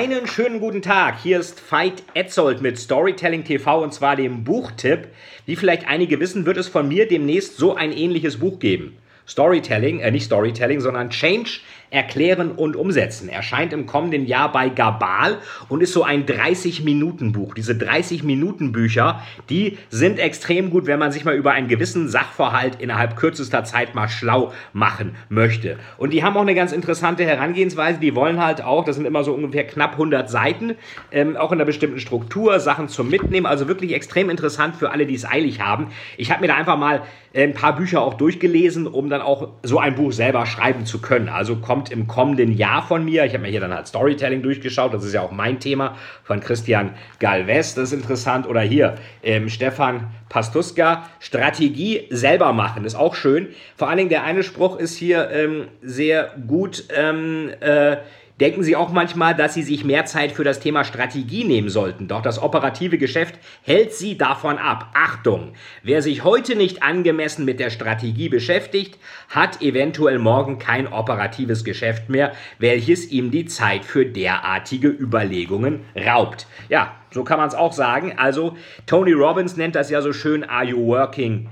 Einen schönen guten Tag. Hier ist Veit Etzold mit Storytelling TV und zwar dem Buchtipp. Wie vielleicht einige wissen, wird es von mir demnächst so ein ähnliches Buch geben. Storytelling, äh nicht Storytelling, sondern Change Erklären und Umsetzen. Erscheint im kommenden Jahr bei Gabal und ist so ein 30-Minuten-Buch. Diese 30-Minuten-Bücher, die sind extrem gut, wenn man sich mal über einen gewissen Sachverhalt innerhalb kürzester Zeit mal schlau machen möchte. Und die haben auch eine ganz interessante Herangehensweise. Die wollen halt auch, das sind immer so ungefähr knapp 100 Seiten, ähm, auch in einer bestimmten Struktur, Sachen zum Mitnehmen. Also wirklich extrem interessant für alle, die es eilig haben. Ich habe mir da einfach mal ein paar Bücher auch durchgelesen, um dann auch so ein Buch selber schreiben zu können. Also kommt kommt im kommenden Jahr von mir. Ich habe mir hier dann halt Storytelling durchgeschaut. Das ist ja auch mein Thema von Christian Galvez. Das ist interessant. Oder hier ähm, Stefan Pastuska. Strategie selber machen. Das ist auch schön. Vor allen Dingen der eine Spruch ist hier ähm, sehr gut. Ähm, äh, denken Sie auch manchmal, dass Sie sich mehr Zeit für das Thema Strategie nehmen sollten. Doch das operative Geschäft hält Sie davon ab. Achtung! Wer sich heute nicht angemessen mit der Strategie beschäftigt, hat eventuell morgen kein operatives Geschäft mehr, welches ihm die Zeit für derartige Überlegungen raubt. Ja, so kann man es auch sagen. Also, Tony Robbins nennt das ja so schön, are you working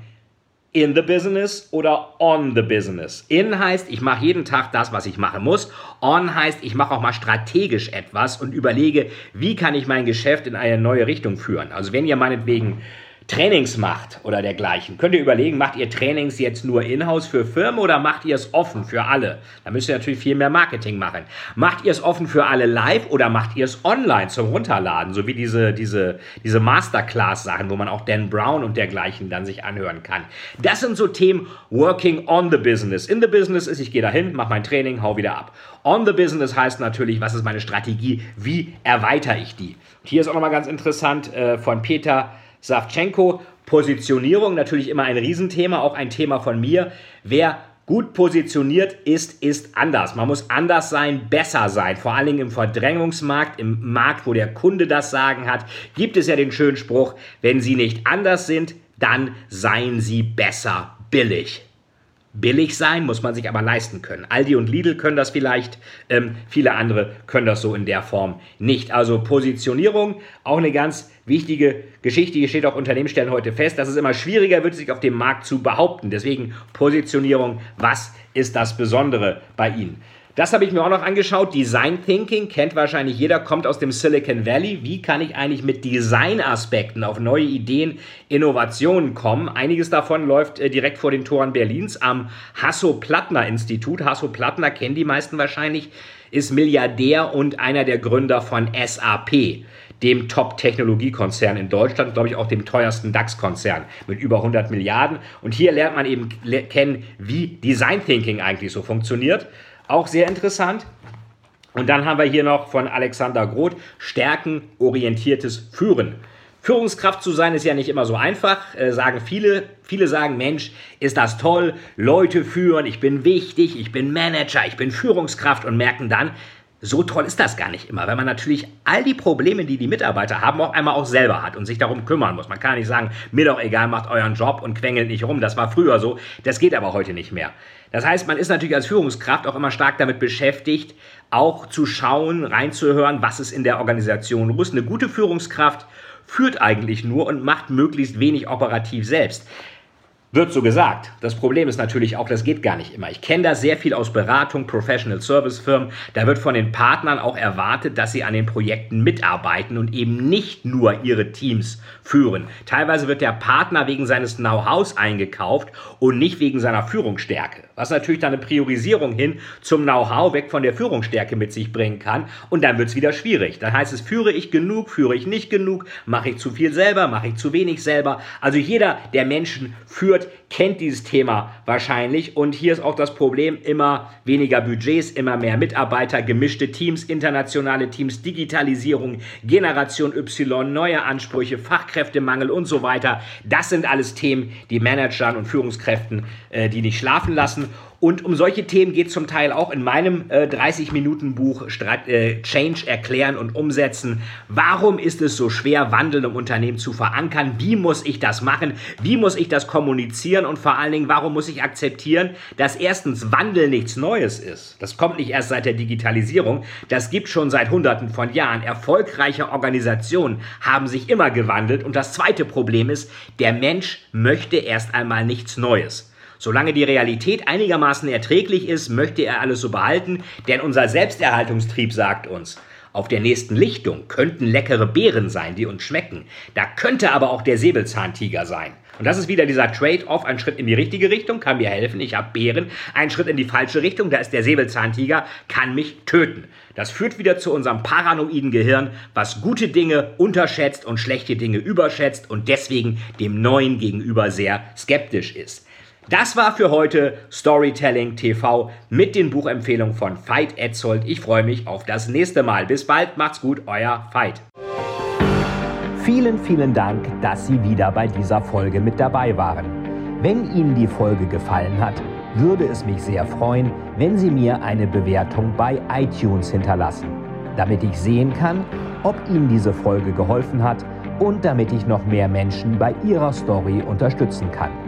in the business oder on the business. In heißt, ich mache jeden Tag das, was ich machen muss. On heißt, ich mache auch mal strategisch etwas und überlege, wie kann ich mein Geschäft in eine neue Richtung führen. Also wenn ihr meinetwegen Trainings macht oder dergleichen, könnt ihr überlegen, macht ihr Trainings jetzt nur in-house für Firmen oder macht ihr es offen für alle? Da müsst ihr natürlich viel mehr Marketing machen. Macht ihr es offen für alle live oder macht ihr es online zum Runterladen, so wie diese, diese, diese Masterclass-Sachen, wo man auch Dan Brown und dergleichen dann sich anhören kann. Das sind so Themen Working on the Business. In the Business ist, ich gehe dahin, mache mein Training, hau wieder ab. On the Business heißt natürlich, was ist meine Strategie, wie erweitere ich die? Und hier ist auch nochmal ganz interessant äh, von Peter Savchenko. Positionierung natürlich immer ein Riesenthema, auch ein Thema von mir. Wer gut positioniert ist, ist anders. Man muss anders sein, besser sein. Vor allen Dingen im Verdrängungsmarkt, im Markt, wo der Kunde das Sagen hat, gibt es ja den schönen Spruch, wenn Sie nicht anders sind, dann seien Sie besser billig billig sein, muss man sich aber leisten können. Aldi und Lidl können das vielleicht, ähm, viele andere können das so in der Form nicht. Also Positionierung, auch eine ganz wichtige Geschichte. Hier steht auch, Unternehmen stellen heute fest, dass es immer schwieriger wird, sich auf dem Markt zu behaupten. Deswegen Positionierung, was ist das Besondere bei Ihnen? Das habe ich mir auch noch angeschaut. Design Thinking kennt wahrscheinlich jeder, kommt aus dem Silicon Valley. Wie kann ich eigentlich mit Design-Aspekten auf neue Ideen, Innovationen kommen? Einiges davon läuft äh, direkt vor den Toren Berlins am Hasso-Plattner-Institut. Hasso-Plattner kennen die meisten wahrscheinlich, ist Milliardär und einer der Gründer von SAP dem Top-Technologiekonzern in Deutschland, glaube ich auch dem teuersten DAX-Konzern mit über 100 Milliarden. Und hier lernt man eben kennen, wie Design Thinking eigentlich so funktioniert. Auch sehr interessant. Und dann haben wir hier noch von Alexander Groth stärkenorientiertes Führen. Führungskraft zu sein ist ja nicht immer so einfach, äh, sagen viele. Viele sagen, Mensch, ist das toll, Leute führen, ich bin wichtig, ich bin Manager, ich bin Führungskraft und merken dann, so toll ist das gar nicht immer, weil man natürlich all die Probleme, die die Mitarbeiter haben, auch einmal auch selber hat und sich darum kümmern muss. Man kann nicht sagen, mir doch egal, macht euren Job und quengelt nicht rum. Das war früher so. Das geht aber heute nicht mehr. Das heißt, man ist natürlich als Führungskraft auch immer stark damit beschäftigt, auch zu schauen, reinzuhören, was ist in der Organisation los. Eine gute Führungskraft führt eigentlich nur und macht möglichst wenig operativ selbst. Wird so gesagt. Das Problem ist natürlich auch, das geht gar nicht immer. Ich kenne da sehr viel aus Beratung, Professional Service Firmen. Da wird von den Partnern auch erwartet, dass sie an den Projekten mitarbeiten und eben nicht nur ihre Teams führen. Teilweise wird der Partner wegen seines Know-hows eingekauft und nicht wegen seiner Führungsstärke. Was natürlich dann eine Priorisierung hin zum Know-how weg von der Führungsstärke mit sich bringen kann. Und dann wird es wieder schwierig. Dann heißt es, führe ich genug, führe ich nicht genug, mache ich zu viel selber, mache ich zu wenig selber. Also jeder der Menschen führt führt, kennt dieses Thema wahrscheinlich. Und hier ist auch das Problem, immer weniger Budgets, immer mehr Mitarbeiter, gemischte Teams, internationale Teams, Digitalisierung, Generation Y, neue Ansprüche, Fachkräftemangel und so weiter. Das sind alles Themen, die Managern und Führungskräften, äh, die nicht schlafen lassen. Und um solche Themen geht es zum Teil auch in meinem äh, 30-Minuten-Buch äh, Change erklären und umsetzen. Warum ist es so schwer, Wandel im Unternehmen zu verankern? Wie muss ich das machen? Wie muss ich das kommunizieren? Und vor allen Dingen, warum muss ich akzeptieren, dass erstens Wandel nichts Neues ist? Das kommt nicht erst seit der Digitalisierung. Das gibt schon seit Hunderten von Jahren. Erfolgreiche Organisationen haben sich immer gewandelt. Und das zweite Problem ist, der Mensch möchte erst einmal nichts Neues. Solange die Realität einigermaßen erträglich ist, möchte er alles so behalten, denn unser Selbsterhaltungstrieb sagt uns, auf der nächsten Lichtung könnten leckere Beeren sein, die uns schmecken. Da könnte aber auch der Säbelzahntiger sein. Und das ist wieder dieser Trade-off, ein Schritt in die richtige Richtung, kann mir helfen, ich habe Beeren, ein Schritt in die falsche Richtung, da ist der Säbelzahntiger, kann mich töten. Das führt wieder zu unserem paranoiden Gehirn, was gute Dinge unterschätzt und schlechte Dinge überschätzt und deswegen dem Neuen gegenüber sehr skeptisch ist. Das war für heute Storytelling TV mit den Buchempfehlungen von Veit Etzold. Ich freue mich auf das nächste Mal. Bis bald, macht's gut, euer Veit. Vielen, vielen Dank, dass Sie wieder bei dieser Folge mit dabei waren. Wenn Ihnen die Folge gefallen hat, würde es mich sehr freuen, wenn Sie mir eine Bewertung bei iTunes hinterlassen, damit ich sehen kann, ob Ihnen diese Folge geholfen hat und damit ich noch mehr Menschen bei ihrer Story unterstützen kann.